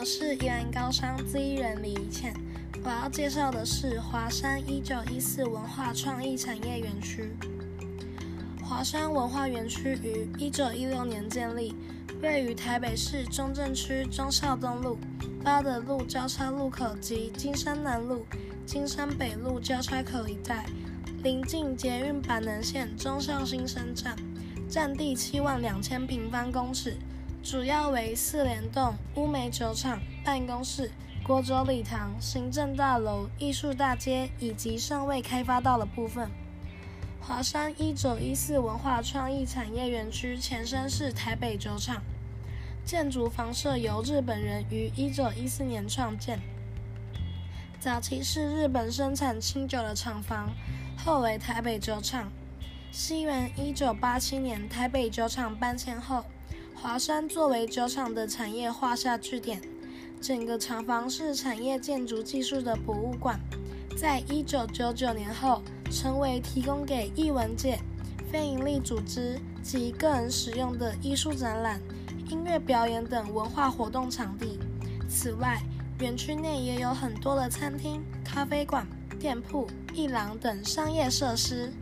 我是宜兰高商资一人李怡倩，我要介绍的是华山一九一四文化创意产业园区。华山文化园区于一九一六年建立，位于台北市中正区忠孝东路、八德路交叉路口及金山南路、金山北路交叉口一带，临近捷运板南线忠孝新生站，占地七万两千平方公尺。主要为四联栋、乌梅酒厂、办公室、国酒礼堂、行政大楼、艺术大街以及尚未开发到的部分。华山一九一四文化创意产业园区前身是台北酒厂，建筑房舍由日本人于一九一四年创建。早期是日本生产清酒的厂房，后为台北酒厂。西元一九八七年，台北酒厂搬迁后。华山作为酒厂的产业画下句点，整个厂房是产业建筑技术的博物馆。在一九九九年后，成为提供给艺文界、非营利组织及个人使用的艺术展览、音乐表演等文化活动场地。此外，园区内也有很多的餐厅、咖啡馆、店铺、艺廊等商业设施。